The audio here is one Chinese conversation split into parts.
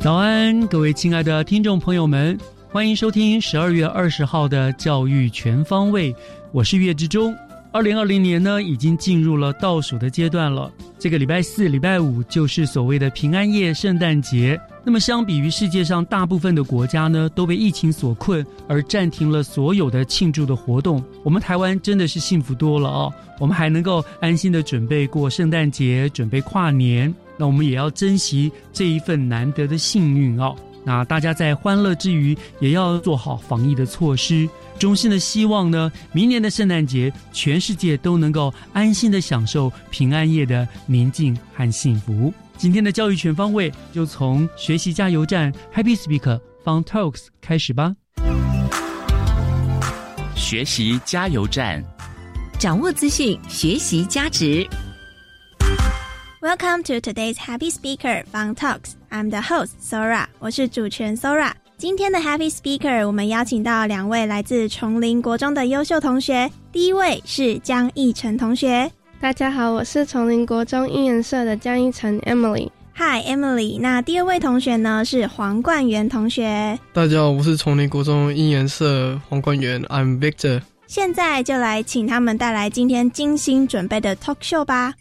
早安，各位亲爱的听众朋友们，欢迎收听十二月二十号的《教育全方位》，我是岳志忠。二零二零年呢，已经进入了倒数的阶段了。这个礼拜四、礼拜五就是所谓的平安夜、圣诞节。那么，相比于世界上大部分的国家呢，都被疫情所困而暂停了所有的庆祝的活动，我们台湾真的是幸福多了哦。我们还能够安心的准备过圣诞节，准备跨年。那我们也要珍惜这一份难得的幸运哦。那大家在欢乐之余，也要做好防疫的措施。衷心的希望呢，明年的圣诞节，全世界都能够安心的享受平安夜的宁静和幸福。今天的教育全方位，就从学习加油站 Happy Speak Fun Talks 开始吧。学习加油站，掌握资讯，学习加值。Welcome to today's Happy Speaker Fun Talks. I'm the host Sora. 我是主持人 Sora. 今天的 Happy Speaker，我们邀请到两位来自崇林国中的优秀同学。第一位是江逸晨同学。大家好，我是崇林国中英文社的江逸晨 Emily。Hi Emily。那第二位同学呢是黄冠元同学。大家好，我是崇林国中英文社黄冠元。I'm Victor。现在就来请他们带来今天精心准备的 Talk Show 吧。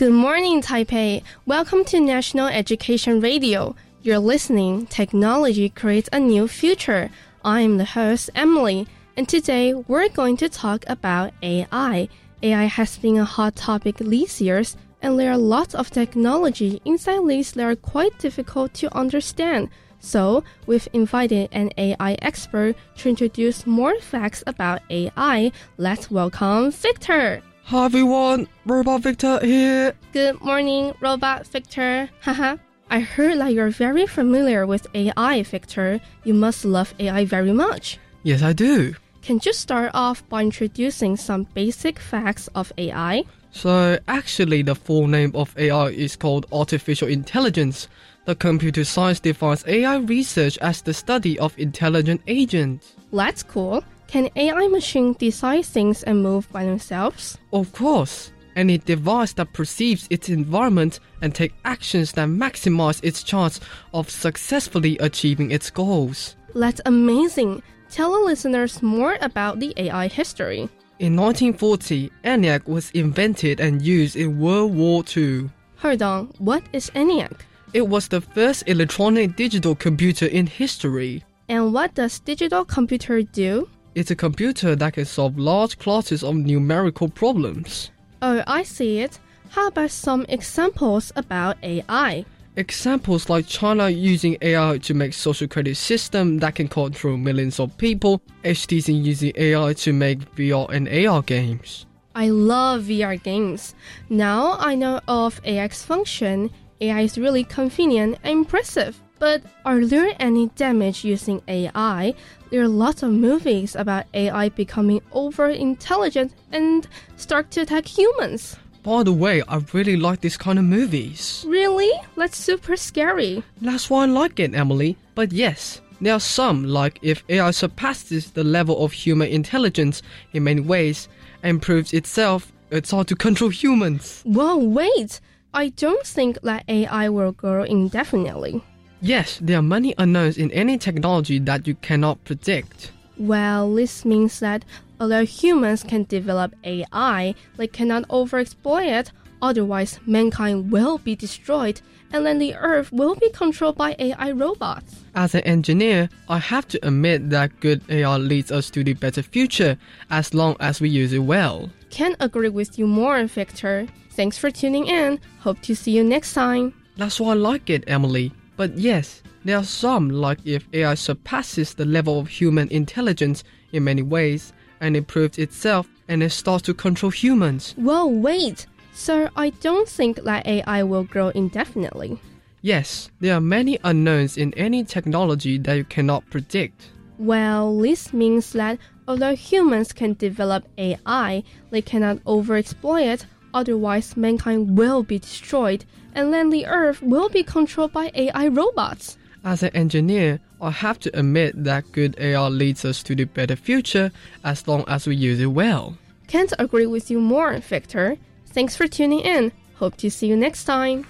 Good morning, Taipei. Welcome to National Education Radio. You're listening. Technology creates a new future. I'm the host, Emily, and today we're going to talk about AI. AI has been a hot topic these years, and there are lots of technology inside these that are quite difficult to understand. So, we've invited an AI expert to introduce more facts about AI. Let's welcome Victor. Hi everyone, Robot Victor here. Good morning, Robot Victor. Haha. I heard that you're very familiar with AI, Victor. You must love AI very much. Yes, I do. Can you start off by introducing some basic facts of AI? So, actually, the full name of AI is called artificial intelligence. The computer science defines AI research as the study of intelligent agents. That's cool. Can AI machines decide things and move by themselves? Of course. Any device that perceives its environment and take actions that maximize its chance of successfully achieving its goals. That's amazing. Tell the listeners more about the AI history. In 1940, ENIAC was invented and used in World War II. Hold on, what is ENIAC? It was the first electronic digital computer in history. And what does digital computer do? It's a computer that can solve large classes of numerical problems. Oh, I see it. How about some examples about AI? Examples like China using AI to make social credit system that can control millions of people, HTC using AI to make VR and AR games. I love VR games. Now I know of AX function. AI is really convenient and impressive. But are there any damage using AI? There are lots of movies about AI becoming over intelligent and start to attack humans. By the way, I really like this kind of movies. Really? That's super scary. That's why I like it, Emily. But yes, there are some, like if AI surpasses the level of human intelligence in many ways and proves itself it's hard to control humans. Well, wait. I don't think that AI will grow indefinitely. Yes, there are many unknowns in any technology that you cannot predict. Well, this means that although humans can develop AI, they cannot overexploit it, otherwise, mankind will be destroyed and then the Earth will be controlled by AI robots. As an engineer, I have to admit that good AI leads us to the better future as long as we use it well. Can't agree with you more, Victor. Thanks for tuning in. Hope to see you next time. That's why I like it, Emily. But yes, there are some, like if AI surpasses the level of human intelligence in many ways and improves itself and it starts to control humans. Well, wait. Sir, I don't think that AI will grow indefinitely. Yes, there are many unknowns in any technology that you cannot predict. Well, this means that although humans can develop AI, they cannot overexploit it, otherwise, mankind will be destroyed, and then the Earth will be controlled by AI robots. As an engineer, I have to admit that good AI leads us to the better future as long as we use it well. Can't agree with you more, Victor. Thanks for tuning in. Hope to see you next time.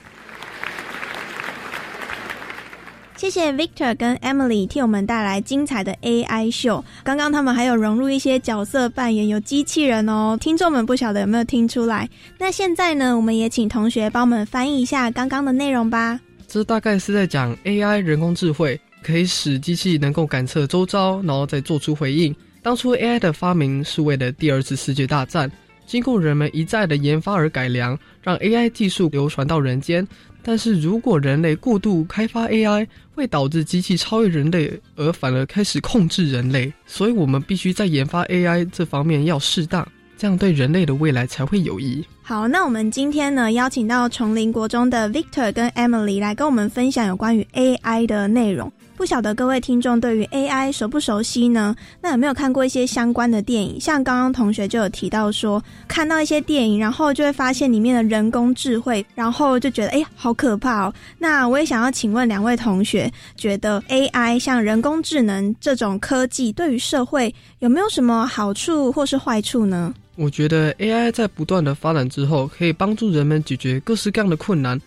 谢谢 Victor 跟 Emily 替我们带来精彩的 AI 秀。刚刚他们还有融入一些角色扮演，有机器人哦。听众们不晓得有没有听出来？那现在呢，我们也请同学帮我们翻译一下刚刚的内容吧。这大概是在讲 AI 人工智慧可以使机器能够感测周遭，然后再做出回应。当初 AI 的发明是为了第二次世界大战。经过人们一再的研发而改良，让 AI 技术流传到人间。但是如果人类过度开发 AI，会导致机器超越人类，而反而开始控制人类。所以我们必须在研发 AI 这方面要适当，这样对人类的未来才会有益。好，那我们今天呢邀请到丛林国中的 Victor 跟 Emily 来跟我们分享有关于 AI 的内容。不晓得各位听众对于 AI 熟不熟悉呢？那有没有看过一些相关的电影？像刚刚同学就有提到说，看到一些电影，然后就会发现里面的人工智慧，然后就觉得哎，好可怕哦。那我也想要请问两位同学，觉得 AI 像人工智能这种科技对于社会有没有什么好处或是坏处呢？我觉得 AI 在不断的发展之后，可以帮助人们解决各式各样的困难。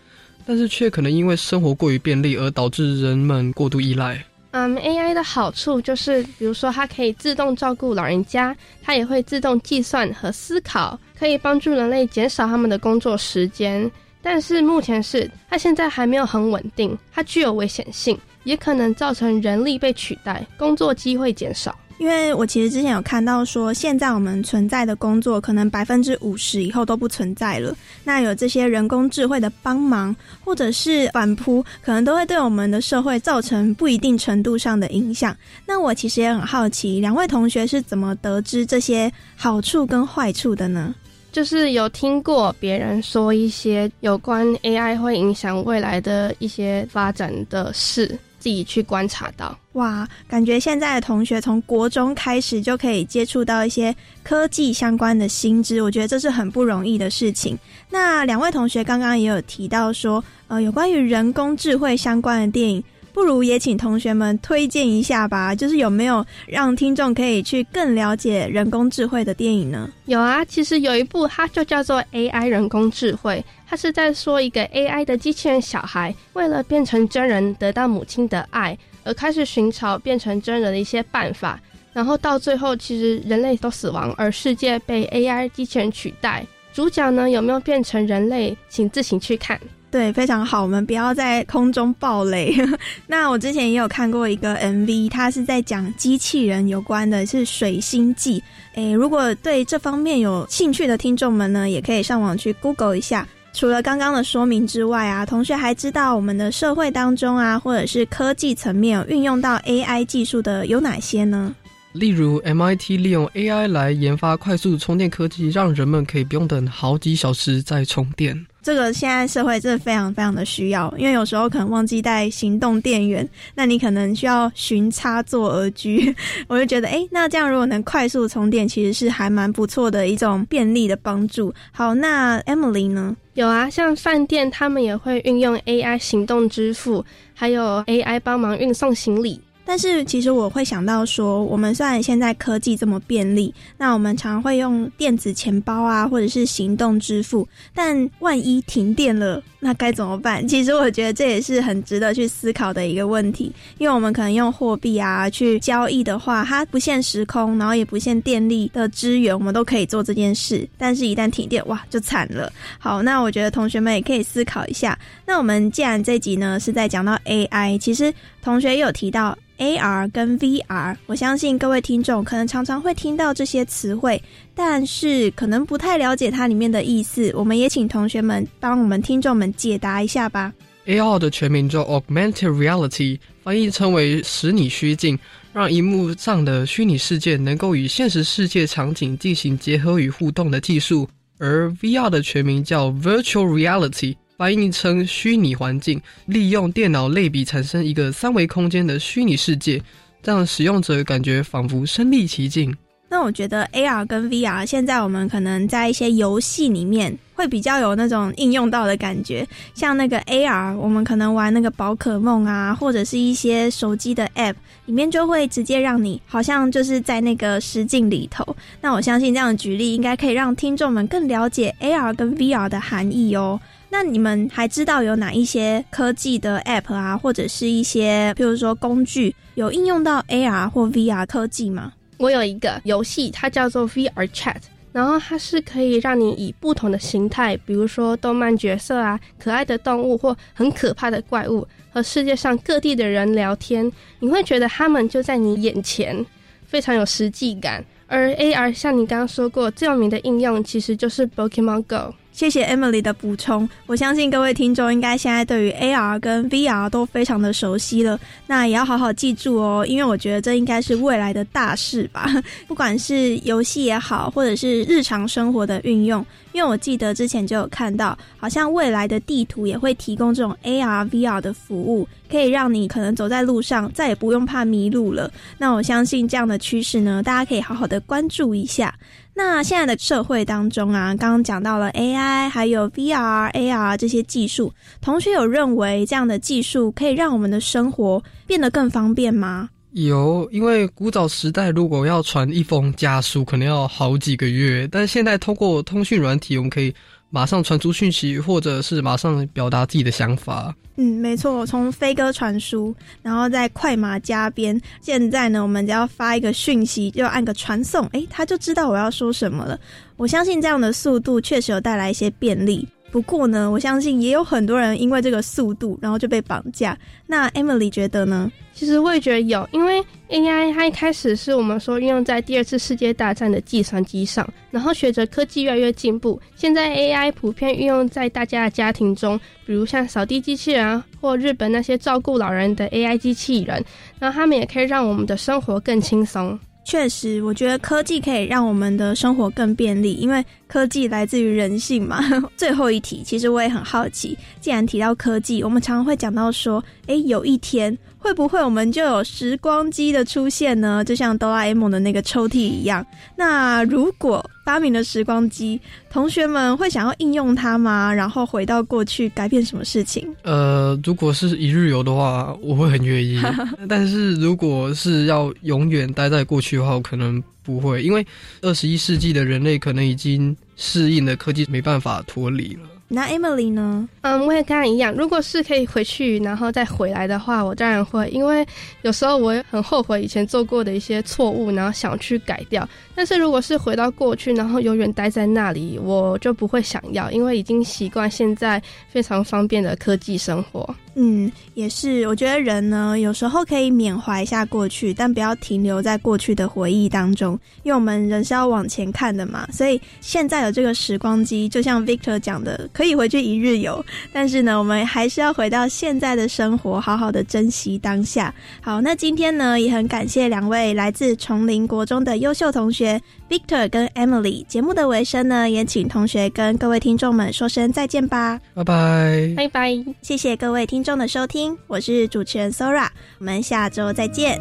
但是却可能因为生活过于便利而导致人们过度依赖。嗯，AI 的好处就是，比如说它可以自动照顾老人家，它也会自动计算和思考，可以帮助人类减少他们的工作时间。但是目前是它现在还没有很稳定，它具有危险性，也可能造成人力被取代，工作机会减少。因为我其实之前有看到说，现在我们存在的工作可能百分之五十以后都不存在了。那有这些人工智慧的帮忙，或者是反扑，可能都会对我们的社会造成不一定程度上的影响。那我其实也很好奇，两位同学是怎么得知这些好处跟坏处的呢？就是有听过别人说一些有关 AI 会影响未来的一些发展的事。自己去观察到哇，感觉现在的同学从国中开始就可以接触到一些科技相关的新知，我觉得这是很不容易的事情。那两位同学刚刚也有提到说，呃，有关于人工智慧相关的电影。不如也请同学们推荐一下吧，就是有没有让听众可以去更了解人工智慧的电影呢？有啊，其实有一部它就叫做 AI 人工智慧，它是在说一个 AI 的机器人小孩为了变成真人得到母亲的爱，而开始寻找变成真人的一些办法，然后到最后其实人类都死亡，而世界被 AI 机器人取代。主角呢有没有变成人类，请自行去看。对，非常好，我们不要在空中暴雷。那我之前也有看过一个 MV，它是在讲机器人有关的，是《水星记》。诶，如果对这方面有兴趣的听众们呢，也可以上网去 Google 一下。除了刚刚的说明之外啊，同学还知道我们的社会当中啊，或者是科技层面运用到 AI 技术的有哪些呢？例如，MIT 利用 AI 来研发快速充电科技，让人们可以不用等好几小时再充电。这个现在社会真的非常非常的需要，因为有时候可能忘记带行动电源，那你可能需要寻插座而居。我就觉得，哎，那这样如果能快速充电，其实是还蛮不错的一种便利的帮助。好，那 Emily 呢？有啊，像饭店他们也会运用 AI 行动支付，还有 AI 帮忙运送行李。但是其实我会想到说，我们虽然现在科技这么便利，那我们常会用电子钱包啊，或者是行动支付，但万一停电了，那该怎么办？其实我觉得这也是很值得去思考的一个问题，因为我们可能用货币啊去交易的话，它不限时空，然后也不限电力的资源，我们都可以做这件事。但是，一旦停电，哇，就惨了。好，那我觉得同学们也可以思考一下。那我们既然这集呢是在讲到 AI，其实同学也有提到。AR 跟 VR，我相信各位听众可能常常会听到这些词汇，但是可能不太了解它里面的意思。我们也请同学们帮我们听众们解答一下吧。AR 的全名叫 Augmented Reality，翻译称为使你虚境，让荧幕上的虚拟世界能够与现实世界场景进行结合与互动的技术。而 VR 的全名叫 Virtual Reality。翻译成虚拟环境，利用电脑类比产生一个三维空间的虚拟世界，让使用者感觉仿佛身临其境。那我觉得 AR 跟 VR 现在我们可能在一些游戏里面会比较有那种应用到的感觉，像那个 AR，我们可能玩那个宝可梦啊，或者是一些手机的 App 里面就会直接让你好像就是在那个实境里头。那我相信这样的举例应该可以让听众们更了解 AR 跟 VR 的含义哦。那你们还知道有哪一些科技的 App 啊，或者是一些，譬如说工具，有应用到 AR 或 VR 科技吗？我有一个游戏，它叫做 VR Chat，然后它是可以让你以不同的形态，比如说动漫角色啊、可爱的动物或很可怕的怪物，和世界上各地的人聊天，你会觉得他们就在你眼前，非常有实际感。而 AR 像你刚刚说过最有名的应用，其实就是 Pokemon Go。谢谢 Emily 的补充，我相信各位听众应该现在对于 AR 跟 VR 都非常的熟悉了，那也要好好记住哦，因为我觉得这应该是未来的大事吧，不管是游戏也好，或者是日常生活的运用，因为我记得之前就有看到，好像未来的地图也会提供这种 AR、VR 的服务，可以让你可能走在路上再也不用怕迷路了。那我相信这样的趋势呢，大家可以好好的关注一下。那现在的社会当中啊，刚刚讲到了 AI，还有 VR、AR 这些技术，同学有认为这样的技术可以让我们的生活变得更方便吗？有，因为古早时代如果要传一封家书，可能要好几个月，但现在通过通讯软体，我们可以。马上传出讯息，或者是马上表达自己的想法。嗯，没错，从飞鸽传书，然后再快马加鞭。现在呢，我们只要发一个讯息，就按个传送，诶，他就知道我要说什么了。我相信这样的速度确实有带来一些便利。不过呢，我相信也有很多人因为这个速度，然后就被绑架。那 Emily 觉得呢？其实我也觉得有，因为 AI 它一开始是我们说运用在第二次世界大战的计算机上，然后随着科技越来越进步，现在 AI 普遍运用在大家的家庭中，比如像扫地机器人或日本那些照顾老人的 AI 机器人，然后他们也可以让我们的生活更轻松。确实，我觉得科技可以让我们的生活更便利，因为科技来自于人性嘛。最后一题，其实我也很好奇，既然提到科技，我们常常会讲到说，诶，有一天。会不会我们就有时光机的出现呢？就像哆啦 A 梦的那个抽屉一样。那如果发明了时光机，同学们会想要应用它吗？然后回到过去改变什么事情？呃，如果是一日游的话，我会很愿意。但是如果是要永远待在过去的话，我可能不会，因为二十一世纪的人类可能已经适应了科技，没办法脱离了。那 Emily 呢？嗯，我也跟他一样。如果是可以回去，然后再回来的话，我当然会。因为有时候我也很后悔以前做过的一些错误，然后想去改掉。但是如果是回到过去，然后永远待在那里，我就不会想要，因为已经习惯现在非常方便的科技生活。嗯，也是。我觉得人呢，有时候可以缅怀一下过去，但不要停留在过去的回忆当中，因为我们人是要往前看的嘛。所以现在有这个时光机，就像 Victor 讲的，可以回去一日游。但是呢，我们还是要回到现在的生活，好好的珍惜当下。好，那今天呢，也很感谢两位来自崇林国中的优秀同学 Victor 跟 Emily。节目的尾声呢，也请同学跟各位听众们说声再见吧。拜拜，拜拜，谢谢各位听。众的收听，我是主持人 Sora，我们下周再见。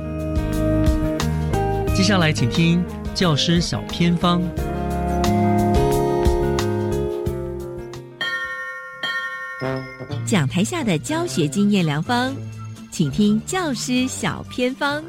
接下来请听教师小偏方。讲台下的教学经验良方，请听教师小偏方。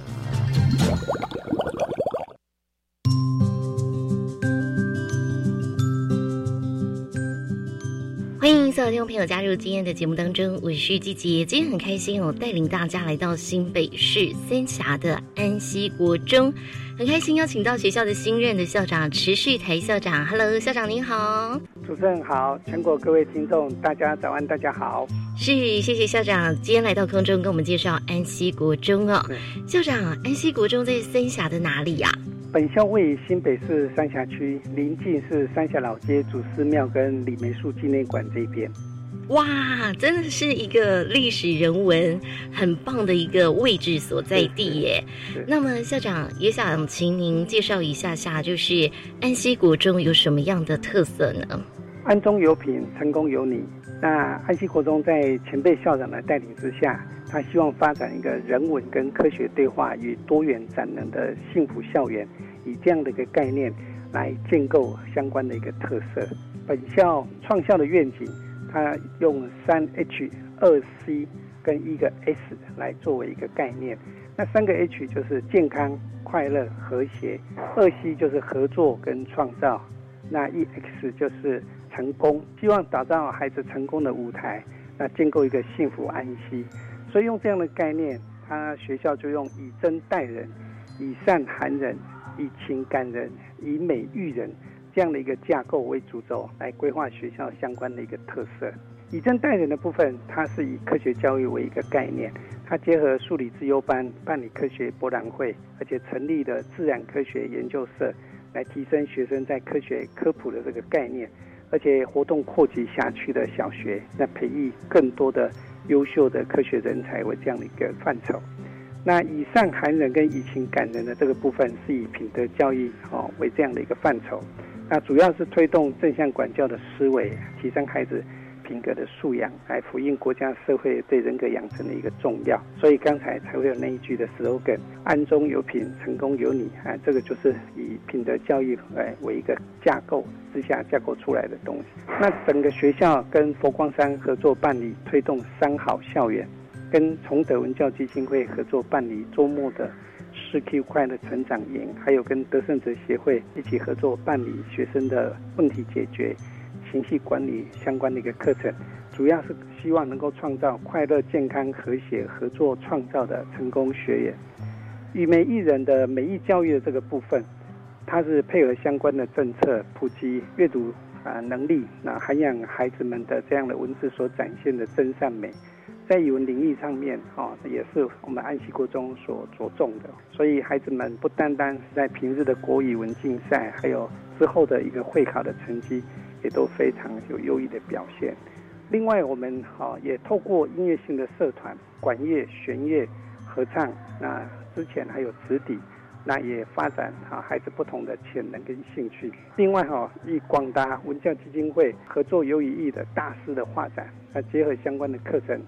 欢迎所有听众朋友加入今天的节目当中，我是季杰。今天很开心哦，带领大家来到新北市三峡的安溪国中，很开心邀请到学校的新任的校长池旭台校长。Hello，校长您好。主持人好，全国各位听众大家早安，大家好。是，谢谢校长今天来到空中跟我们介绍安溪国中哦。校长，安溪国中在三峡的哪里呀？本校位于新北市三峡区，临近是三峡老街祖师庙跟李梅树纪念馆这边。哇，真的是一个历史人文很棒的一个位置所在地耶。那么校长也想请您介绍一下下，就是安溪国中有什么样的特色呢？安中有品，成功有你。那安溪国中在前辈校长的带领之下。他希望发展一个人文跟科学对话与多元展能的幸福校园，以这样的一个概念来建构相关的一个特色。本校创校的愿景，它用三 H、二 C 跟一个 S 来作为一个概念。那三个 H 就是健康、快乐、和谐；二 C 就是合作跟创造；那一 X 就是成功。希望打造孩子成功的舞台，那建构一个幸福安息。所以用这样的概念，他学校就用以真待人、以善寒人、以情感人、以美育人这样的一个架构为主轴来规划学校相关的一个特色。以真待人的部分，它是以科学教育为一个概念，它结合数理自优班、办理科学博览会，而且成立的自然科学研究社，来提升学生在科学科普的这个概念，而且活动扩及辖区的小学，那培育更多的。优秀的科学人才为这样的一个范畴，那以上寒冷跟以情感人的这个部分是以品德教育哦为这样的一个范畴，那主要是推动正向管教的思维，提升孩子。品格的素养来反映国家社会对人格养成的一个重要，所以刚才才会有那一句的 slogan：“ 安中有品，成功有你。”啊，这个就是以品德教育来为一个架构之下架构出来的东西。那整个学校跟佛光山合作办理推动三好校园，跟崇德文教基金会合作办理周末的四 Q 快乐成长营，还有跟德胜哲协会一起合作办理学生的问题解决。情绪管理相关的一个课程，主要是希望能够创造快乐、健康、和谐、合作、创造的成功学员。与美艺人的美艺教育的这个部分，它是配合相关的政策，普及阅读啊能力，那涵养孩子们的这样的文字所展现的真善美，在语文领域上面啊，也是我们安溪国中所着重的。所以孩子们不单单是在平日的国语文竞赛，还有之后的一个会考的成绩。也都非常有优异的表现。另外，我们哈也透过音乐性的社团，管乐、弦乐、合唱，那之前还有直笛，那也发展哈孩子不同的潜能跟兴趣。另外哈，与广达文教基金会合作有意义的大师的画展，那结合相关的课程，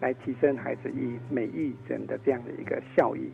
来提升孩子以美育人的这样的一个效益。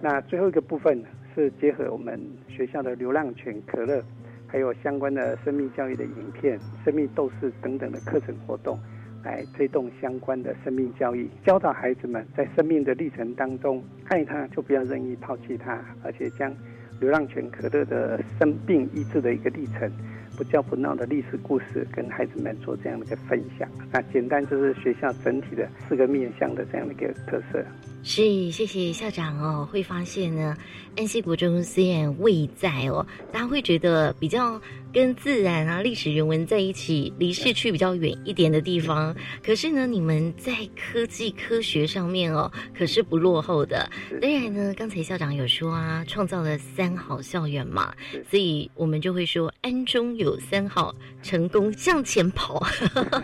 那最后一个部分是结合我们学校的流浪犬可乐。还有相关的生命教育的影片、生命斗士等等的课程活动，来推动相关的生命教育，教导孩子们在生命的历程当中，爱他就不要任意抛弃他，而且将流浪犬可乐的生病医治的一个历程。不叫不闹的历史故事，跟孩子们做这样的一个分享。那简单就是学校整体的四个面向的这样的一个特色。是，谢谢校长哦。会发现呢，安溪国中虽然未在哦，大家会觉得比较。跟自然啊、历史人文在一起，离市区比较远一点的地方，可是呢，你们在科技科学上面哦，可是不落后的。当然呢，刚才校长有说啊，创造了三好校园嘛，所以我们就会说安中有三好，成功向前跑。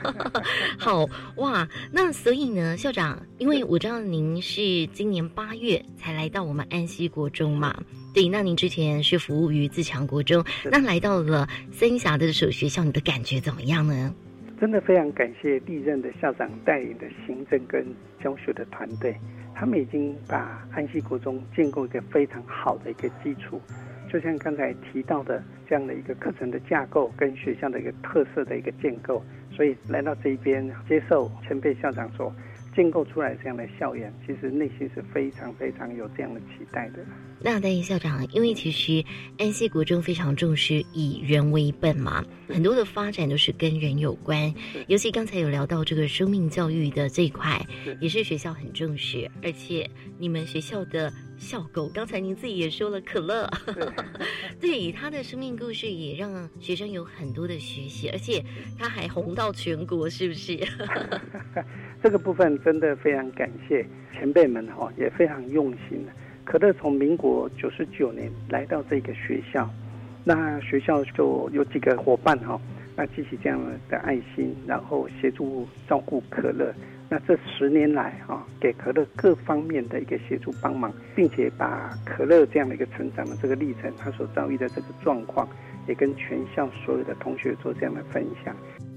好哇，那所以呢，校长，因为我知道您是今年八月才来到我们安溪国中嘛。对，那您之前是服务于自强国中，那来到了三峡的这所学校，你的感觉怎么样呢？真的非常感谢历任的校长带领的行政跟教学的团队，他们已经把安溪国中建构一个非常好的一个基础。就像刚才提到的这样的一个课程的架构跟学校的一个特色的一个建构，所以来到这一边接受前辈校长所建构出来这样的校园，其实内心是非常非常有这样的期待的。那戴校长，因为其实安溪国中非常重视以人为本嘛，很多的发展都是跟人有关。尤其刚才有聊到这个生命教育的这一块，也是学校很重视。而且你们学校的校狗，刚才您自己也说了，可乐，对 他的生命故事也让学生有很多的学习，而且他还红到全国，是不是？这个部分真的非常感谢前辈们哈，也非常用心。可乐从民国九十九年来到这个学校，那学校就有几个伙伴哈，那激起这样的爱心，然后协助照顾可乐。那这十年来啊，给可乐各方面的一个协助帮忙，并且把可乐这样的一个成长的这个历程，他所遭遇的这个状况，也跟全校所有的同学做这样的分享。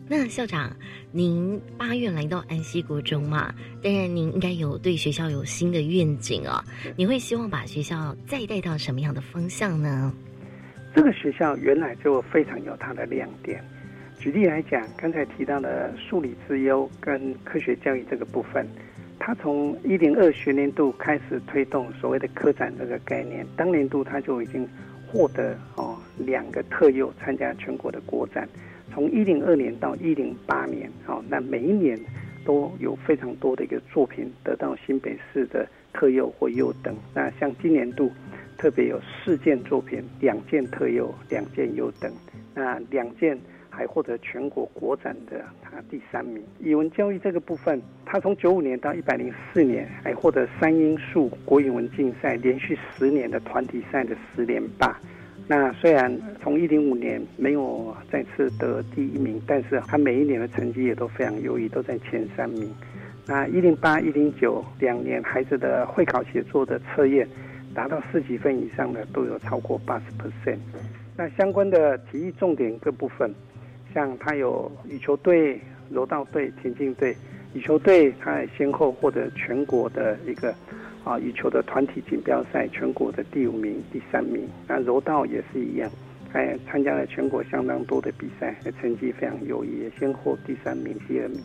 那校长，您八月来到安溪国中嘛？当然，您应该有对学校有新的愿景哦。你会希望把学校再带到什么样的方向呢？这个学校原来就非常有它的亮点。举例来讲，刚才提到的数理之优跟科学教育这个部分，它从一零二学年度开始推动所谓的科展这个概念，当年度它就已经获得哦两个特优参加全国的国展。从一零二年到一零八年，哦，那每一年都有非常多的一个作品得到新北市的特优或优等。那像今年度特别有四件作品，两件特优，两件优等。那两件还获得全国国展的他第三名。语文教育这个部分，他从九五年到一百零四年，还获得三英数国语文竞赛连续十年的团体赛的十连霸。那虽然从一零五年没有再次得第一名，但是他每一年的成绩也都非常优异，都在前三名。那一零八、一零九两年孩子的会考写作的测验达到四级分以上的都有超过八十 percent。那相关的体育重点各部分，像他有羽球队、柔道队、田径队。羽球队他也先后获得全国的一个。啊，羽球的团体锦标赛全国的第五名、第三名。那柔道也是一样，还参加了全国相当多的比赛，成绩非常优异，也先获第三名、第二名。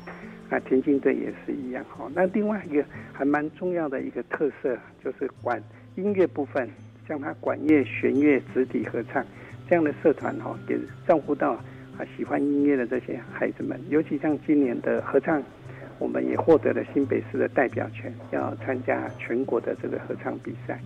那田径队也是一样。哈，那另外一个还蛮重要的一个特色，就是管音乐部分，像他管乐、弦乐、直笛合唱这样的社团，哈，也照顾到啊喜欢音乐的这些孩子们。尤其像今年的合唱。我们也获得了新北市的代表权，要参加全国的这个合唱比赛。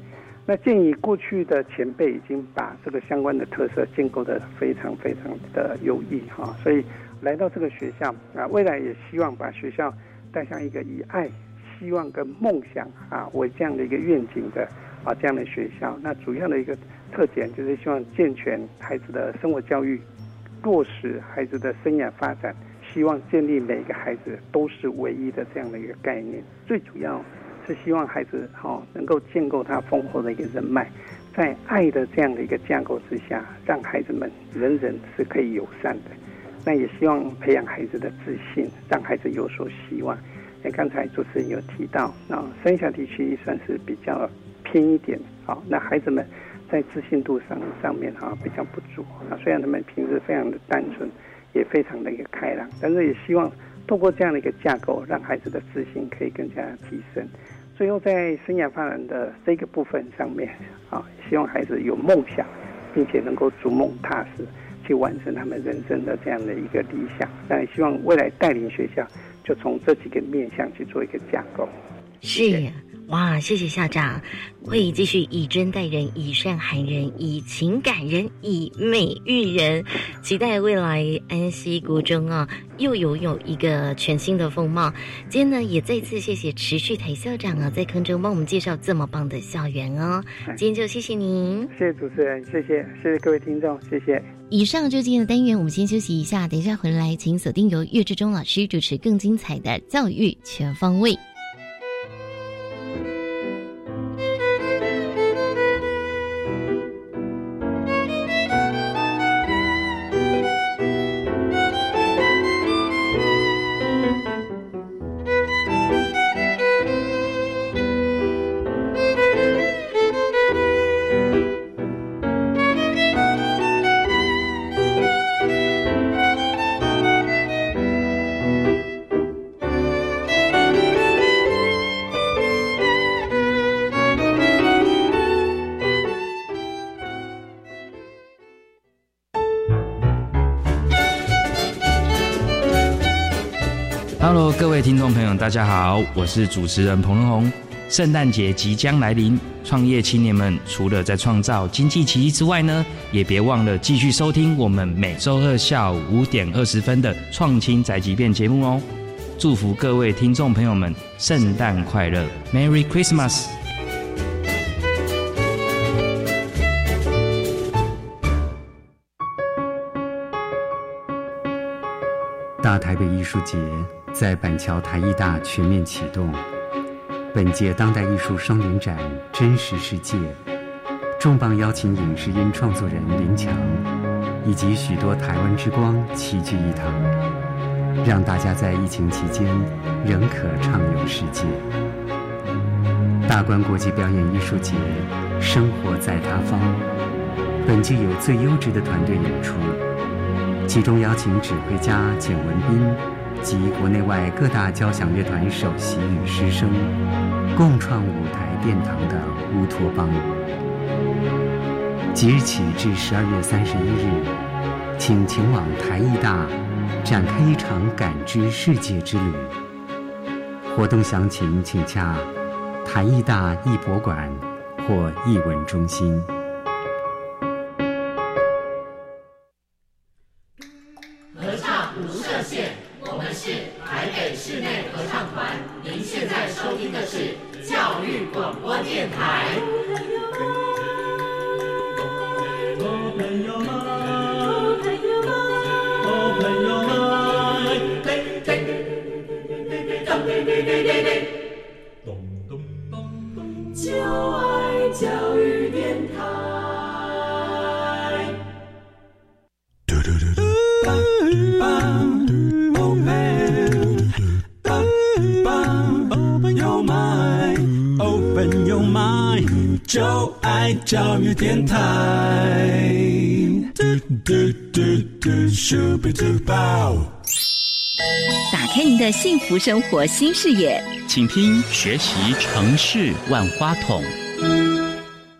那鉴于过去的前辈已经把这个相关的特色建构的非常非常的优异哈，所以来到这个学校啊，未来也希望把学校带向一个以爱、希望跟梦想啊为这样的一个愿景的啊这样的学校。那主要的一个特点就是希望健全孩子的生活教育，落实孩子的生涯发展。希望建立每个孩子都是唯一的这样的一个概念，最主要是希望孩子哈能够建构他丰厚的一个人脉，在爱的这样的一个架构之下，让孩子们人人是可以友善的。那也希望培养孩子的自信，让孩子有所希望。那刚才主持人有提到，那三峡地区算是比较偏一点，好，那孩子们在自信度上上面哈比较不足啊。虽然他们平时非常的单纯。也非常的一个开朗，但是也希望透过这样的一个架构，让孩子的自信可以更加提升。最后在生涯发展的这个部分上面，啊，希望孩子有梦想，并且能够逐梦踏实去完成他们人生的这样的一个理想。那也希望未来带领学校，就从这几个面向去做一个架构。是。哇，谢谢校长，会继续以真待人，以善寒人，以情感人，以美育人。期待未来安溪国中啊，又拥有一个全新的风貌。今天呢，也再次谢谢持续台校长啊，在空中帮我们介绍这么棒的校园哦。今天就谢谢您，谢谢主持人，谢谢谢谢各位听众，谢谢。以上就今天的单元，我们先休息一下，等一下回来，请锁定由岳志忠老师主持更精彩的教育全方位。各位听众朋友，大家好，我是主持人彭仁宏。圣诞节即将来临，创业青年们除了在创造经济奇迹之外呢，也别忘了继续收听我们每周二下午五点二十分的《创青宅急便》节目哦。祝福各位听众朋友们圣诞快乐，Merry Christmas！大台北艺术节在板桥台艺大全面启动。本届当代艺术双年展《真实世界》，重磅邀请影视音创作人林强，以及许多台湾之光齐聚一堂，让大家在疫情期间仍可畅游世界。大观国际表演艺术节，生活在他方。本届有最优质的团队演出，其中邀请指挥家简文彬及国内外各大交响乐团首席与师生。共创舞台殿堂的乌托邦，即日起至十二月三十一日，请前往台艺大，展开一场感知世界之旅。活动详情请洽台艺大艺博馆或艺文中心。幸福生活新视野，请听学习城市万花筒。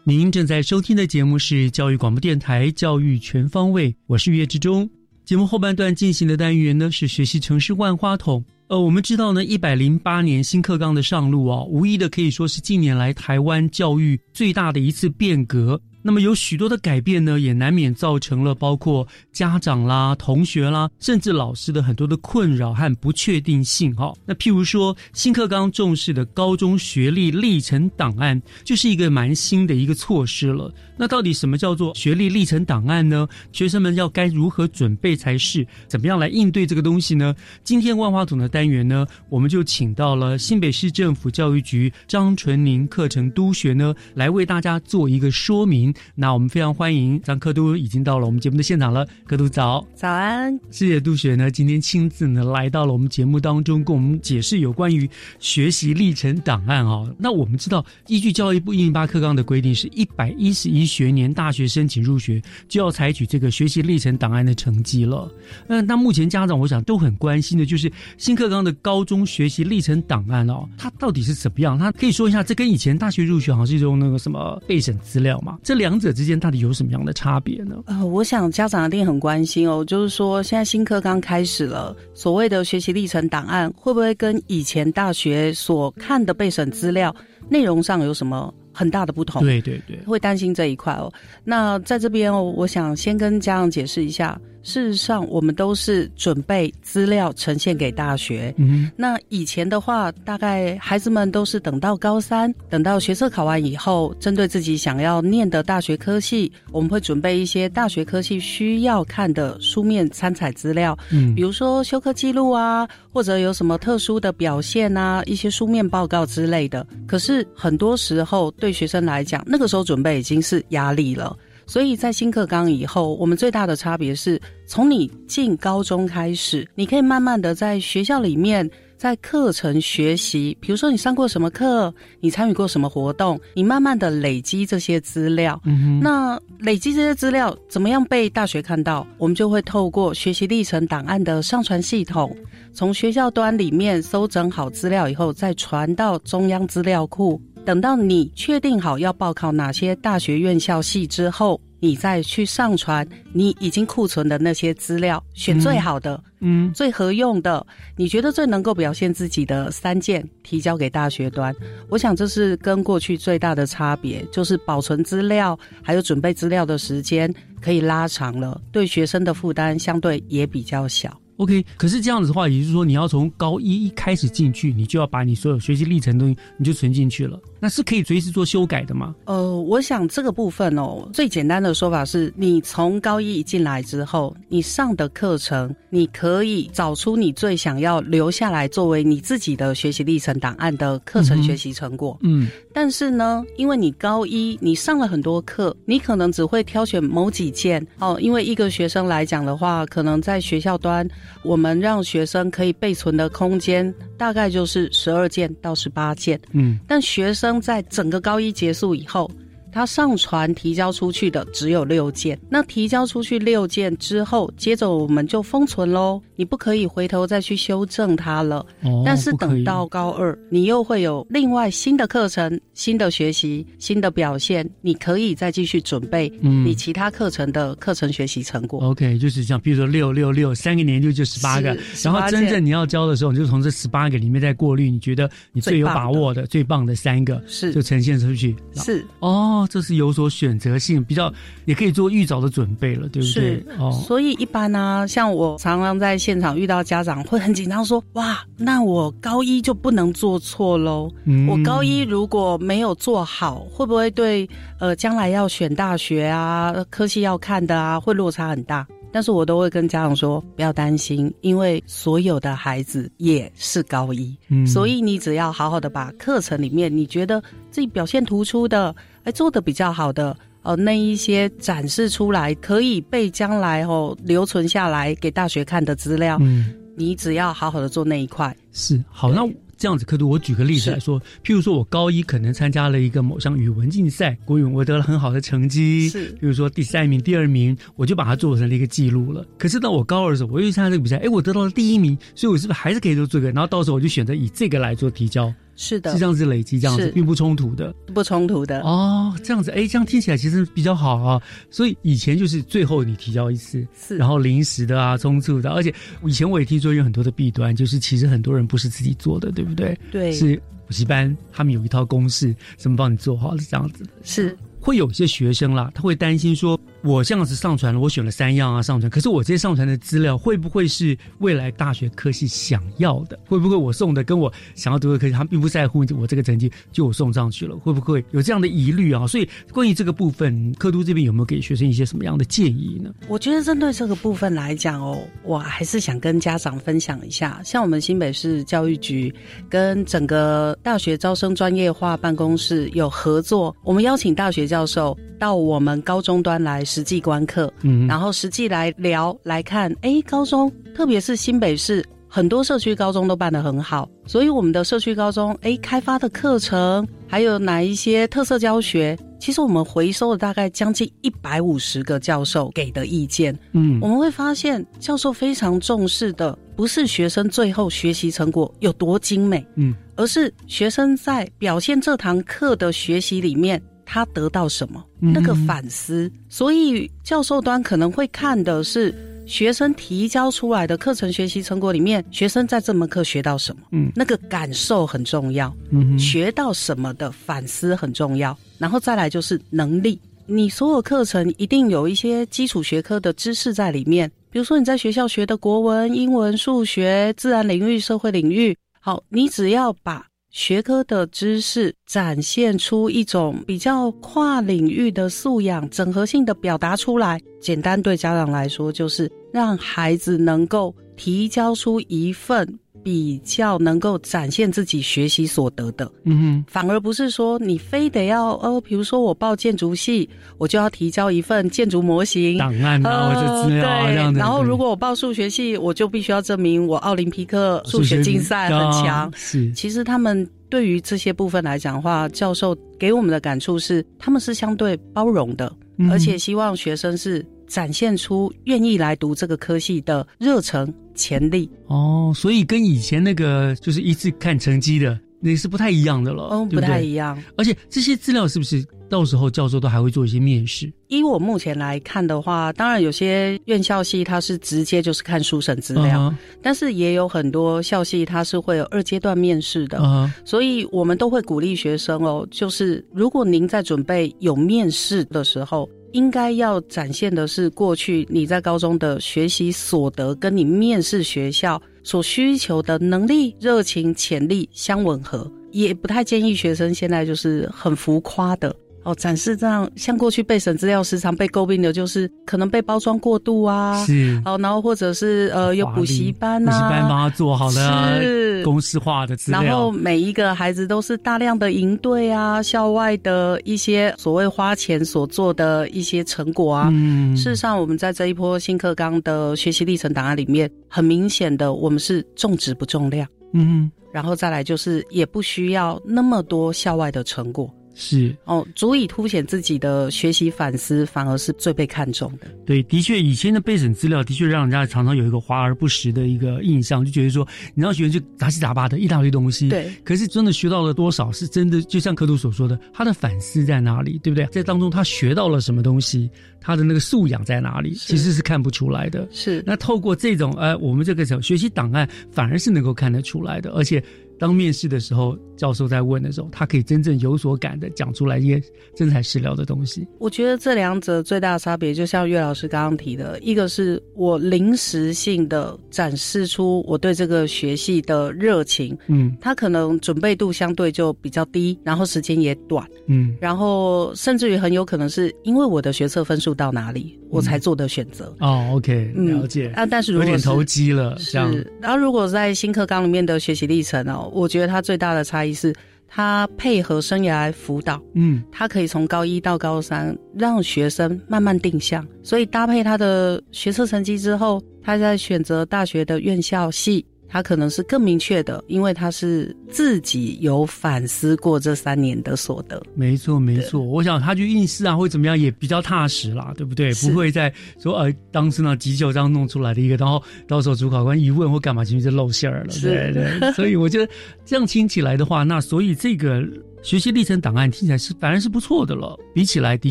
您正在收听的节目是教育广播电台《教育全方位》，我是岳志忠。节目后半段进行的单元呢是学习城市万花筒。呃，我们知道呢，一百零八年新课纲的上路啊，无疑的可以说是近年来台湾教育最大的一次变革。那么有许多的改变呢，也难免造成了包括家长啦、同学啦，甚至老师的很多的困扰和不确定性哈。那譬如说，新课纲重视的高中学历历程档案，就是一个蛮新的一个措施了。那到底什么叫做学历历程档案呢？学生们要该如何准备才是？怎么样来应对这个东西呢？今天万花筒的单元呢，我们就请到了新北市政府教育局张纯宁课程督学呢，来为大家做一个说明。那我们非常欢迎张科督已经到了我们节目的现场了，科督早，早安，谢谢督学呢，今天亲自呢来到了我们节目当中，跟我们解释有关于学习历程档案哦。那我们知道，依据教育部一零八课纲的规定，是一百一十一学年大学申请入学就要采取这个学习历程档案的成绩了。嗯，那目前家长我想都很关心的就是新课纲的高中学习历程档案哦，它到底是怎么样？它可以说一下，这跟以前大学入学好像是用那个什么备审资料嘛？这两。者之间到底有什么样的差别呢？呃，我想家长一定很关心哦，就是说现在新课刚开始了，所谓的学习历程档案会不会跟以前大学所看的备审资料内容上有什么？很大的不同，对对对，会担心这一块哦。那在这边哦，我想先跟家长解释一下，事实上我们都是准备资料呈现给大学。嗯，那以前的话，大概孩子们都是等到高三，等到学测考完以后，针对自己想要念的大学科系，我们会准备一些大学科系需要看的书面参采资料，嗯，比如说修课记录啊，或者有什么特殊的表现啊，一些书面报告之类的。可是很多时候，对学生来讲，那个时候准备已经是压力了。所以在新课纲以后，我们最大的差别是从你进高中开始，你可以慢慢的在学校里面，在课程学习，比如说你上过什么课，你参与过什么活动，你慢慢的累积这些资料。嗯那累积这些资料怎么样被大学看到？我们就会透过学习历程档案的上传系统，从学校端里面搜整好资料以后，再传到中央资料库。等到你确定好要报考哪些大学院校系之后，你再去上传你已经库存的那些资料，选最好的，嗯，最合用的，你觉得最能够表现自己的三件提交给大学端。我想这是跟过去最大的差别，就是保存资料还有准备资料的时间可以拉长了，对学生的负担相对也比较小。OK，可是这样子的话，也就是说，你要从高一一开始进去，你就要把你所有学习历程东西你就存进去了。那是可以随时做修改的吗？呃，我想这个部分哦，最简单的说法是，你从高一一进来之后，你上的课程，你可以找出你最想要留下来作为你自己的学习历程档案的课程学习成果。嗯，但是呢，因为你高一你上了很多课，你可能只会挑选某几件哦。因为一个学生来讲的话，可能在学校端，我们让学生可以备存的空间大概就是十二件到十八件。嗯，但学生。在整个高一结束以后。他上传提交出去的只有六件，那提交出去六件之后，接着我们就封存喽，你不可以回头再去修正它了。哦，但是等到高二，你又会有另外新的课程、新的学习、新的表现，你可以再继续准备你其他课程的课程学习成果。OK，就是这样，比如说六六六三个年度就十八个，然后真正你要教的时候，你就从这十八个里面再过滤，你觉得你最有把握的、最棒的三个，是就呈现出去。是哦。这是有所选择性，比较也可以做预早的准备了，对不对？哦，所以一般呢，像我常常在现场遇到家长会很紧张，说：“哇，那我高一就不能做错喽？我高一如果没有做好，会不会对呃将来要选大学啊、科系要看的啊，会落差很大？”但是我都会跟家长说，不要担心，因为所有的孩子也是高一，所以你只要好好的把课程里面你觉得自己表现突出的。哎，做的比较好的哦，那一些展示出来可以被将来哦留存下来给大学看的资料，嗯，你只要好好的做那一块是好。那这样子，可度我举个例子来说，譬如说我高一可能参加了一个某项语文竞赛，国语我得了很好的成绩，是，比如说第三名、第二名，我就把它做成了一个记录了。可是到我高二的时候，我又参加这个比赛，哎，我得到了第一名，所以我是不是还是可以做这个？然后到时候我就选择以这个来做提交。是的，是这样子累积，这样子并不冲突的，不冲突的哦。这样子，哎，这样听起来其实比较好啊。所以以前就是最后你提交一次，是，然后临时的啊，冲突的。而且以前我也听说有很多的弊端，就是其实很多人不是自己做的，对不对？对，是补习班他们有一套公式，怎么帮你做好是这样子。是会有一些学生啦，他会担心说。我这样子上传了，我选了三样啊上传，可是我这些上传的资料会不会是未来大学科系想要的？会不会我送的跟我想要读的科系，他们并不在乎我这个成绩，就我送上去了，会不会有这样的疑虑啊？所以关于这个部分，科都这边有没有给学生一些什么样的建议呢？我觉得针对这个部分来讲哦，我还是想跟家长分享一下，像我们新北市教育局跟整个大学招生专业化办公室有合作，我们邀请大学教授到我们高中端来。实际观课，嗯，然后实际来聊来看，哎，高中，特别是新北市很多社区高中都办得很好，所以我们的社区高中，哎，开发的课程还有哪一些特色教学，其实我们回收了大概将近一百五十个教授给的意见，嗯，我们会发现教授非常重视的不是学生最后学习成果有多精美，嗯，而是学生在表现这堂课的学习里面。他得到什么？那个反思，所以教授端可能会看的是学生提交出来的课程学习成果里面，学生在这门课学到什么？嗯，那个感受很重要。嗯，学到什么的反思很重要。然后再来就是能力，你所有课程一定有一些基础学科的知识在里面，比如说你在学校学的国文、英文、数学、自然领域、社会领域，好，你只要把。学科的知识展现出一种比较跨领域的素养，整合性的表达出来。简单对家长来说，就是让孩子能够提交出一份。比较能够展现自己学习所得的，嗯哼，反而不是说你非得要哦，比如说我报建筑系，我就要提交一份建筑模型档案啊，或者资料啊这样的。然后如果我报数学系，我就必须要证明我奥林匹克数学竞赛很强。是，其实他们对于这些部分来讲的话，教授给我们的感触是，他们是相对包容的，而且希望学生是。展现出愿意来读这个科系的热忱潜力哦，所以跟以前那个就是一次看成绩的。那是不太一样的了，嗯，不太一样。而且这些资料是不是到时候教授都还会做一些面试？依我目前来看的话，当然有些院校系它是直接就是看书审资料，但是也有很多校系它是会有二阶段面试的，所以我们都会鼓励学生哦，就是如果您在准备有面试的时候。应该要展现的是过去你在高中的学习所得，跟你面试学校所需求的能力、热情、潜力相吻合。也不太建议学生现在就是很浮夸的。哦，展示这样像过去备审资料时常被诟病的，就是可能被包装过度啊，是哦，然后或者是呃有补习班啊，补习班帮他做好了是公式化的资料，然后每一个孩子都是大量的营队啊，校外的一些所谓花钱所做的一些成果啊，嗯，事实上我们在这一波新课纲的学习历程档案里面，很明显的我们是重质不重量，嗯，然后再来就是也不需要那么多校外的成果。是哦，足以凸显自己的学习反思，反而是最被看重的。对，的确，以前的备审资料的确让人家常常有一个华而不实的一个印象，就觉得说，你让学员就杂七杂八的一大堆东西。对。可是真的学到了多少？是真的，就像科图所说的，他的反思在哪里？对不对？在当中他学到了什么东西？他的那个素养在哪里？其实是看不出来的。是。那透过这种，呃，我们这个学习档案，反而是能够看得出来的，而且。当面试的时候，教授在问的时候，他可以真正有所感的讲出来一些真材实料的东西。我觉得这两者最大的差别，就像岳老师刚刚提的，一个是我临时性的展示出我对这个学系的热情，嗯，他可能准备度相对就比较低，然后时间也短，嗯，然后甚至于很有可能是因为我的学测分数到哪里，我才做的选择。哦，OK，了解。啊，但是如有点投机了，是。然后如果在新课纲里面的学习历程哦。我觉得他最大的差异是，他配合生涯辅导，嗯，他可以从高一到高三，让学生慢慢定向，所以搭配他的学测成绩之后，他在选择大学的院校系。他可能是更明确的，因为他是自己有反思过这三年的所得。没错，没错。我想他去应试啊，或怎么样，也比较踏实啦，对不对？不会再说呃，当时那急救这样弄出来的一个，然后到时候主考官一问或干嘛，其实就露馅儿了。对对。所以我觉得这样听起来的话，那所以这个。学习历程档案听起来是反而是不错的了，比起来的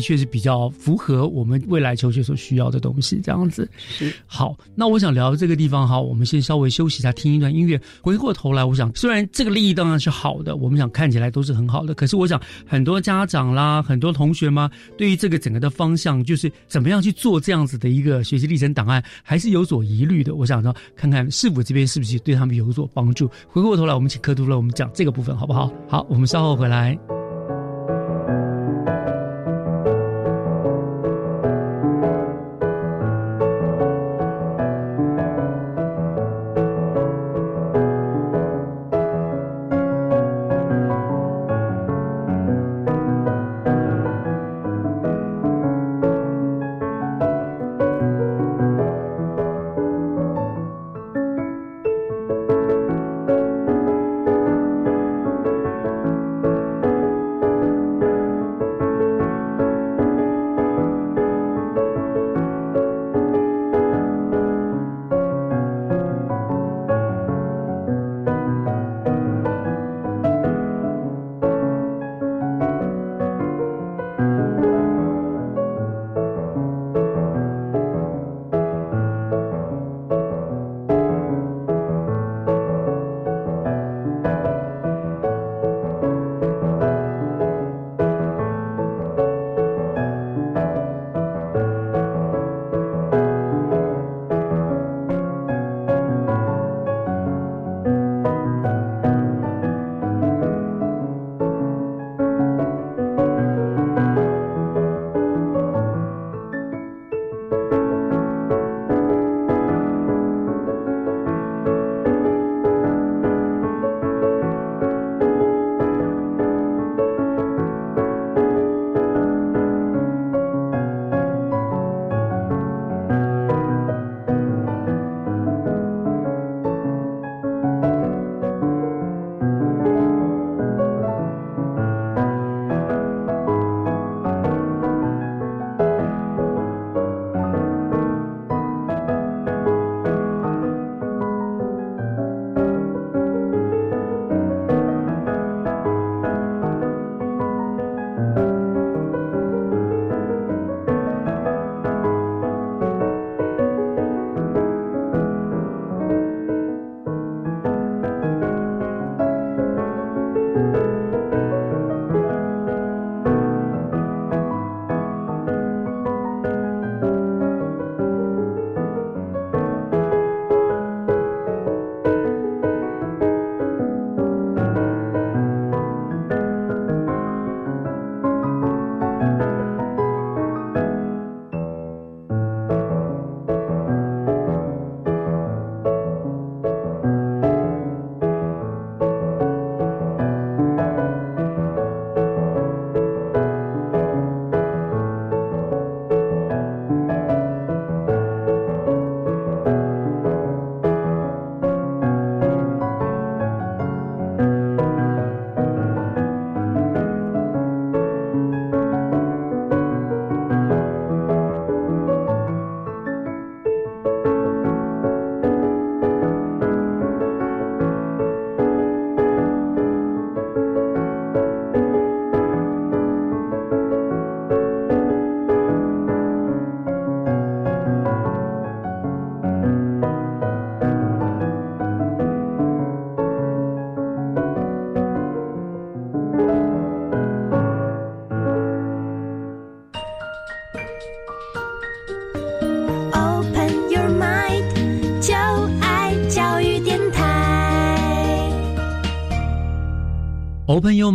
确是比较符合我们未来求学所需要的东西。这样子是好。那我想聊这个地方哈，我们先稍微休息一下，听一段音乐。回过头来，我想虽然这个利益当然是好的，我们想看起来都是很好的，可是我想很多家长啦，很多同学嘛，对于这个整个的方向，就是怎么样去做这样子的一个学习历程档案，还是有所疑虑的。我想说，看看市府这边是不是对他们有所帮助。回过头来，我们请科图了，我们讲这个部分好不好？好，我们稍后回来。来。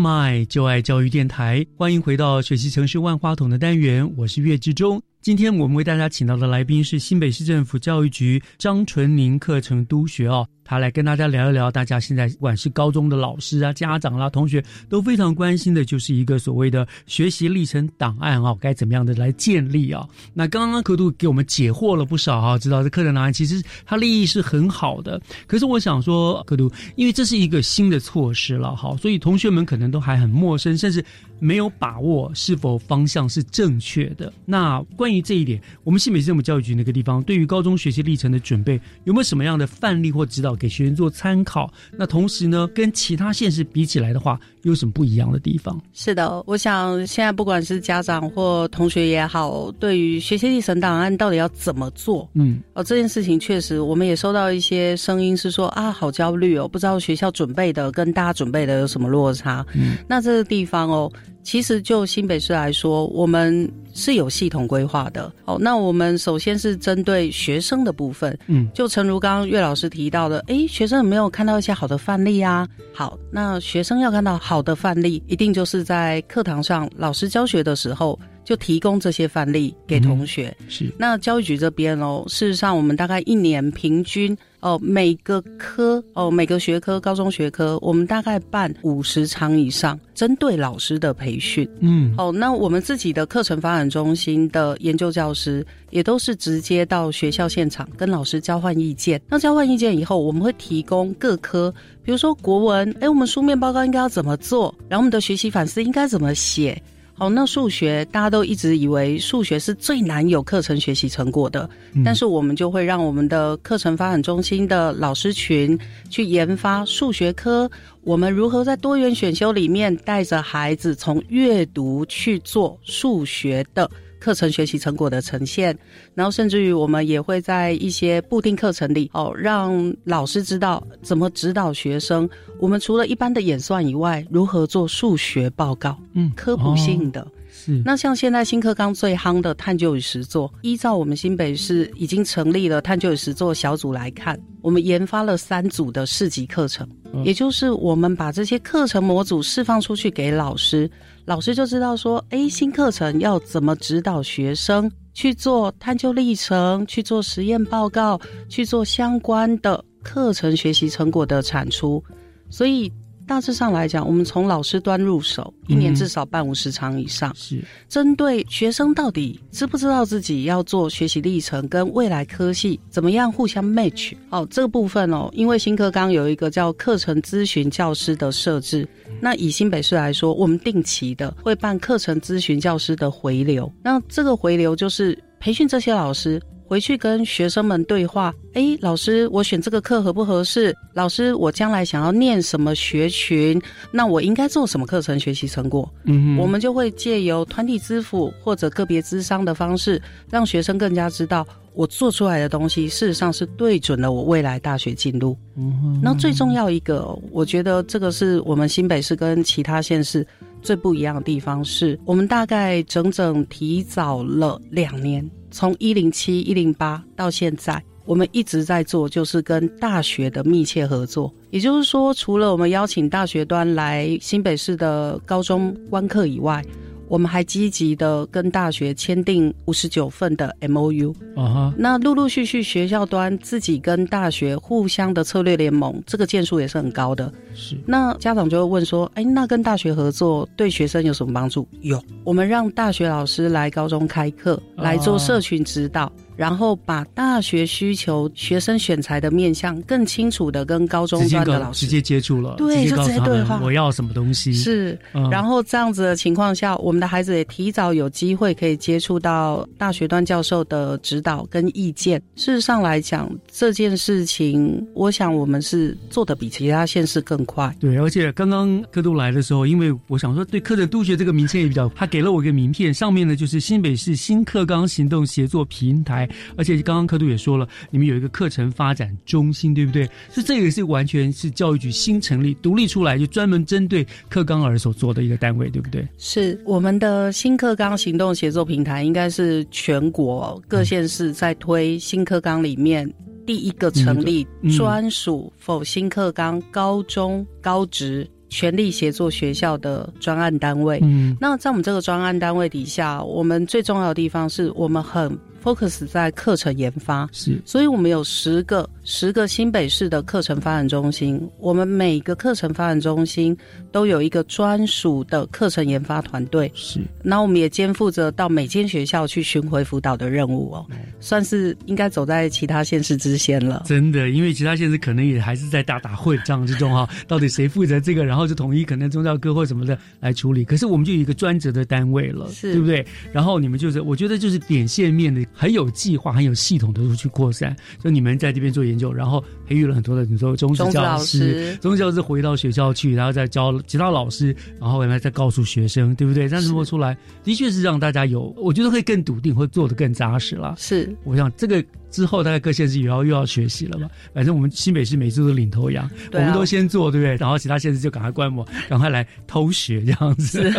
My 就爱教育电台，欢迎回到学习城市万花筒的单元，我是岳志忠。今天我们为大家请到的来宾是新北市政府教育局张纯宁课程督学哦，他来跟大家聊一聊，大家现在不管是高中的老师啊、家长啦、同学都非常关心的，就是一个所谓的学习历程档案啊，该怎么样的来建立啊？那刚刚可度给我们解惑了不少啊，知道这课程档案其实它利益是很好的，可是我想说，可度因为这是一个新的措施了，哈，所以同学们可能都还很陌生，甚至没有把握是否方向是正确的。那关于这一点，我们新北市政府教育局那个地方对于高中学习历程的准备有没有什么样的范例或指导给学生做参考？那同时呢，跟其他县市比起来的话，有什么不一样的地方？是的，我想现在不管是家长或同学也好，对于学习历程档案到底要怎么做，嗯，哦，这件事情确实我们也收到一些声音是说啊，好焦虑哦，不知道学校准备的跟大家准备的有什么落差。嗯，那这个地方哦。其实就新北市来说，我们是有系统规划的。哦，那我们首先是针对学生的部分，嗯，就诚如刚刚岳老师提到的，诶，学生有没有看到一些好的范例啊？好，那学生要看到好的范例，一定就是在课堂上老师教学的时候。就提供这些范例给同学。是，那教育局这边哦，事实上我们大概一年平均哦，每个科哦，每个学科高中学科，我们大概办五十场以上，针对老师的培训。嗯，哦，那我们自己的课程发展中心的研究教师，也都是直接到学校现场跟老师交换意见。那交换意见以后，我们会提供各科，比如说国文，哎，我们书面报告应该要怎么做？然后我们的学习反思应该怎么写？哦，那数学大家都一直以为数学是最难有课程学习成果的，但是我们就会让我们的课程发展中心的老师群去研发数学科，我们如何在多元选修里面带着孩子从阅读去做数学的。课程学习成果的呈现，然后甚至于我们也会在一些固定课程里哦，让老师知道怎么指导学生。我们除了一般的演算以外，如何做数学报告？嗯，科普性的。是。那像现在新课纲最夯的探究与实作，依照我们新北市已经成立了探究与实作小组来看，我们研发了三组的市级课程，也就是我们把这些课程模组释放出去给老师。老师就知道说，哎，新课程要怎么指导学生去做探究历程，去做实验报告，去做相关的课程学习成果的产出，所以。大致上来讲，我们从老师端入手，一年至少办五十场以上。是针对学生到底知不知道自己要做学习历程跟未来科系怎么样互相 match？哦，这个部分哦，因为新课纲有一个叫课程咨询教师的设置。那以新北市来说，我们定期的会办课程咨询教师的回流。那这个回流就是培训这些老师。回去跟学生们对话，哎，老师，我选这个课合不合适？老师，我将来想要念什么学群？那我应该做什么课程学习成果？嗯，我们就会借由团体支付或者个别资商的方式，让学生更加知道我做出来的东西事实上是对准了我未来大学进入。嗯，那最重要一个，我觉得这个是我们新北市跟其他县市最不一样的地方，是我们大概整整提早了两年。从一零七一零八到现在，我们一直在做，就是跟大学的密切合作。也就是说，除了我们邀请大学端来新北市的高中观课以外，我们还积极的跟大学签订五十九份的 M O U，啊哈，那陆陆续续学校端自己跟大学互相的策略联盟，这个件数也是很高的。是，那家长就会问说，哎，那跟大学合作对学生有什么帮助？有，我们让大学老师来高中开课，来做社群指导。然后把大学需求、学生选材的面向更清楚的跟高中端的老师直接接触了，对，就直接对话，我要什么东西是。然后这样子的情况下，我们的孩子也提早有机会可以接触到大学端教授的指导跟意见。事实上来讲，这件事情，我想我们是做的比其他县市更快。对，而且刚刚柯督来的时候，因为我想说对课程督学这个名称也比较，他给了我一个名片，上面呢就是新北市新课纲行动协作平台。而且刚刚柯度也说了，你们有一个课程发展中心，对不对？是这个是完全是教育局新成立、独立出来，就专门针对课纲而所做的一个单位，对不对？是我们的新课纲行动协作平台，应该是全国各县市在推新课纲里面第一个成立专属否新课纲高中高职。全力协作学校的专案单位。嗯，那在我们这个专案单位底下，我们最重要的地方是我们很 focus 在课程研发，是，所以我们有十个十个新北市的课程发展中心，我们每个课程发展中心都有一个专属的课程研发团队，是。那我们也肩负着到每间学校去巡回辅导的任务哦，算是应该走在其他县市之先了。真的，因为其他县市可能也还是在打打混战之中哈，到底谁负责这个，然后就统一可能宗教科或什么的来处理。可是我们就有一个专责的单位了，是对不对？然后你们就是，我觉得就是点线面的。很有计划、很有系统的去扩散，就你们在这边做研究，然后培育了很多的你说中职教师，中职教师回到学校去，然后再教其他老师，然后来再告诉学生，对不对？这样做出来，的确是让大家有，我觉得会更笃定，会做的更扎实了。是，我想这个。之后大概各县市也要又要学习了嘛，反正我们新北市每次都领头羊，我们都先做，对不对？然后其他县市就赶快观摩，赶快来偷学这样子。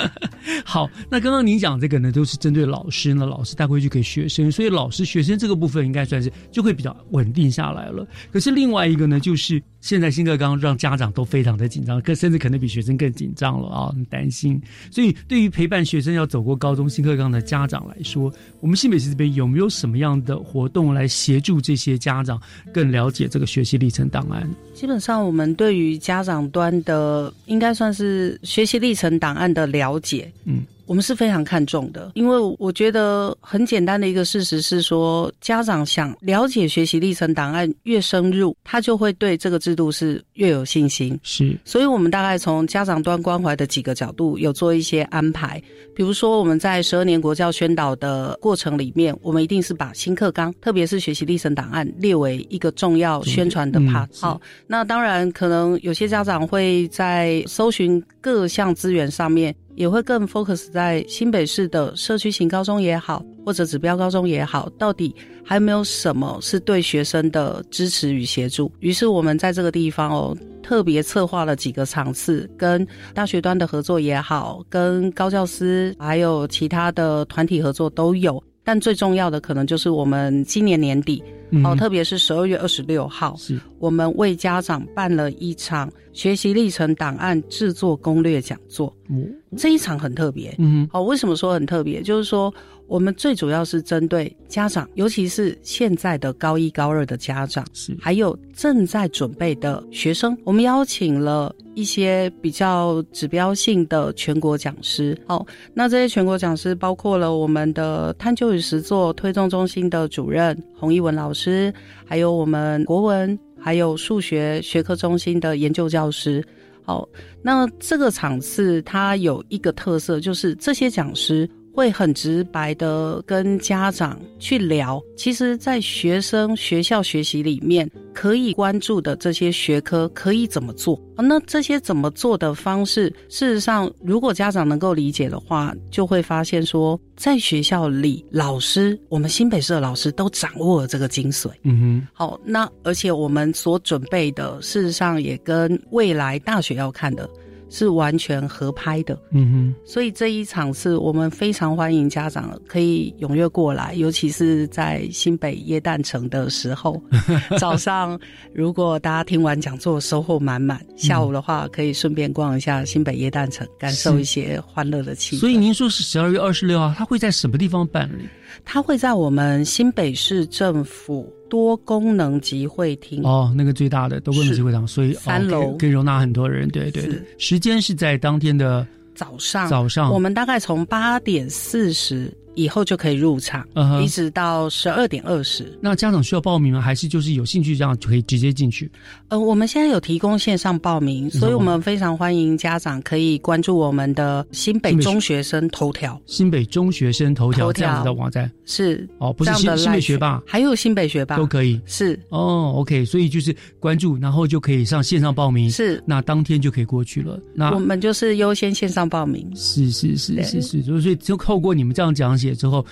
好，那刚刚您讲这个呢，都是针对老师呢，老师带回去给学生，所以老师学生这个部分应该算是就会比较稳定下来了。可是另外一个呢，就是现在新课纲让家长都非常的紧张，更甚至可能比学生更紧张了啊，很担心。所以对于陪伴学生要走过高中新课纲的家长来说，我们新北市这边有没有什么样的活动？动来协助这些家长更了解这个学习历程档案。基本上，我们对于家长端的，应该算是学习历程档案的了解，嗯。我们是非常看重的，因为我觉得很简单的一个事实是说，家长想了解学习历程档案越深入，他就会对这个制度是越有信心。是，所以我们大概从家长端关怀的几个角度有做一些安排，比如说我们在十二年国教宣导的过程里面，我们一定是把新课纲，特别是学习历程档案列为一个重要宣传的 part。好，那当然可能有些家长会在搜寻各项资源上面。也会更 focus 在新北市的社区型高中也好，或者指标高中也好，到底还有没有什么是对学生的支持与协助？于是我们在这个地方哦，特别策划了几个场次，跟大学端的合作也好，跟高教师还有其他的团体合作都有。但最重要的可能就是我们今年年底哦，特别是十二月二十六号，是我们为家长办了一场学习历程档案制作攻略讲座。嗯这一场很特别，嗯，好，为什么说很特别？就是说，我们最主要是针对家长，尤其是现在的高一、高二的家长，是还有正在准备的学生，我们邀请了一些比较指标性的全国讲师。好，那这些全国讲师包括了我们的探究与实作推动中心的主任洪一文老师，还有我们国文还有数学学科中心的研究教师。好，那这个场次它有一个特色，就是这些讲师。会很直白的跟家长去聊，其实，在学生学校学习里面可以关注的这些学科可以怎么做那这些怎么做的方式，事实上，如果家长能够理解的话，就会发现说，在学校里，老师，我们新北市的老师都掌握了这个精髓。嗯哼，好，那而且我们所准备的，事实上也跟未来大学要看的。是完全合拍的，嗯哼，所以这一场是我们非常欢迎家长可以踊跃过来，尤其是在新北耶诞城的时候，早上如果大家听完讲座收获满满，下午的话可以顺便逛一下新北耶诞城，感受一些欢乐的气氛。所以您说是十二月二十六号，他会在什么地方办理？他会在我们新北市政府。多功能集会厅。哦，那个最大的多功能集会堂，所以三楼。可以容纳很多人。对对。对，时间是在当天的早上，早上。我们大概从八点四十。以后就可以入场，一直到十二点二十。那家长需要报名吗？还是就是有兴趣这样就可以直接进去？呃，我们现在有提供线上报名，所以我们非常欢迎家长可以关注我们的新北中学生头条、新北中学生头条这样子的网站。是哦，不是新新北学霸，还有新北学霸都可以。是哦，OK，所以就是关注，然后就可以上线上报名。是，那当天就可以过去了。那我们就是优先线上报名。是是是是是，所以就透过你们这样讲解之后。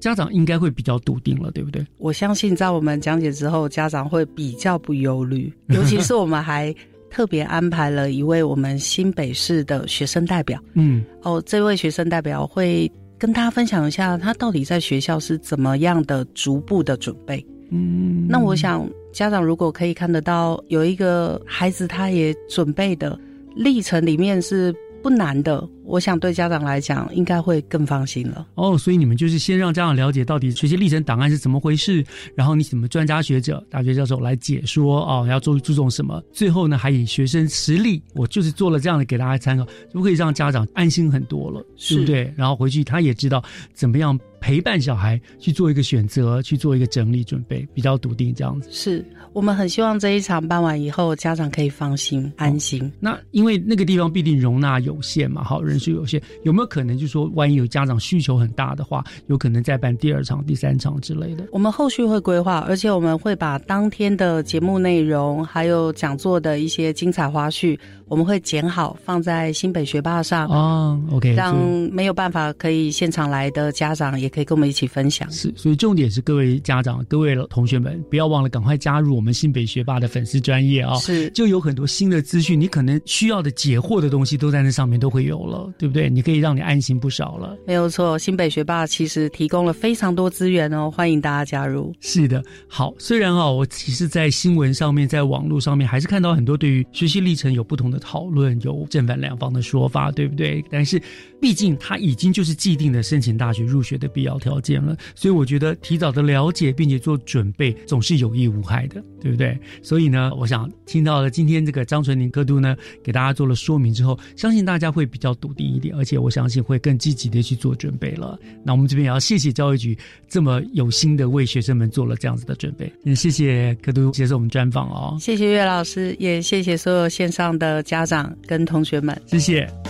家长应该会比较笃定了，对不对？我相信在我们讲解之后，家长会比较不忧虑。尤其是我们还特别安排了一位我们新北市的学生代表。嗯，哦，这位学生代表会跟大家分享一下，他到底在学校是怎么样的逐步的准备。嗯，那我想家长如果可以看得到有一个孩子，他也准备的历程里面是。不难的，我想对家长来讲应该会更放心了。哦，所以你们就是先让家长了解到底学习历程档案是怎么回事，然后你怎么专家学者、大学教授来解说哦，要注注重什么？最后呢，还以学生实力，我就是做了这样的给大家参考，就可以让家长安心很多了，对不对？然后回去他也知道怎么样陪伴小孩去做一个选择，去做一个整理准备，比较笃定这样子。是。我们很希望这一场办完以后，家长可以放心安心。那因为那个地方必定容纳有限嘛，好人是有限，有没有可能就是说，万一有家长需求很大的话，有可能再办第二场、第三场之类的？我们后续会规划，而且我们会把当天的节目内容，还有讲座的一些精彩花絮。我们会剪好放在新北学霸上哦，OK，让没有办法可以现场来的家长也可以跟我们一起分享。是，所以重点是各位家长、各位同学们，不要忘了赶快加入我们新北学霸的粉丝专业啊！是，就有很多新的资讯，你可能需要的解惑的东西都在那上面都会有了，对不对？你可以让你安心不少了。没有错，新北学霸其实提供了非常多资源哦，欢迎大家加入。是的，好，虽然啊，我其实，在新闻上面、在网络上面，还是看到很多对于学习历程有不同讨论有正反两方的说法，对不对？但是毕竟它已经就是既定的申请大学入学的必要条件了，所以我觉得提早的了解并且做准备总是有益无害的，对不对？所以呢，我想听到了今天这个张纯宁科督呢给大家做了说明之后，相信大家会比较笃定一点，而且我相信会更积极的去做准备了。那我们这边也要谢谢教育局这么有心的为学生们做了这样子的准备，也谢谢科督接受我们专访哦，谢谢岳老师，也谢谢所有线上的。家长跟同学们，谢谢。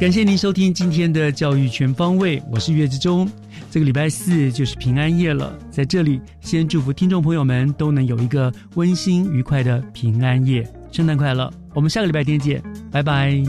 感谢您收听今天的教育全方位，我是岳志忠。这个礼拜四就是平安夜了，在这里先祝福听众朋友们都能有一个温馨愉快的平安夜，圣诞快乐！我们下个礼拜天见，拜拜。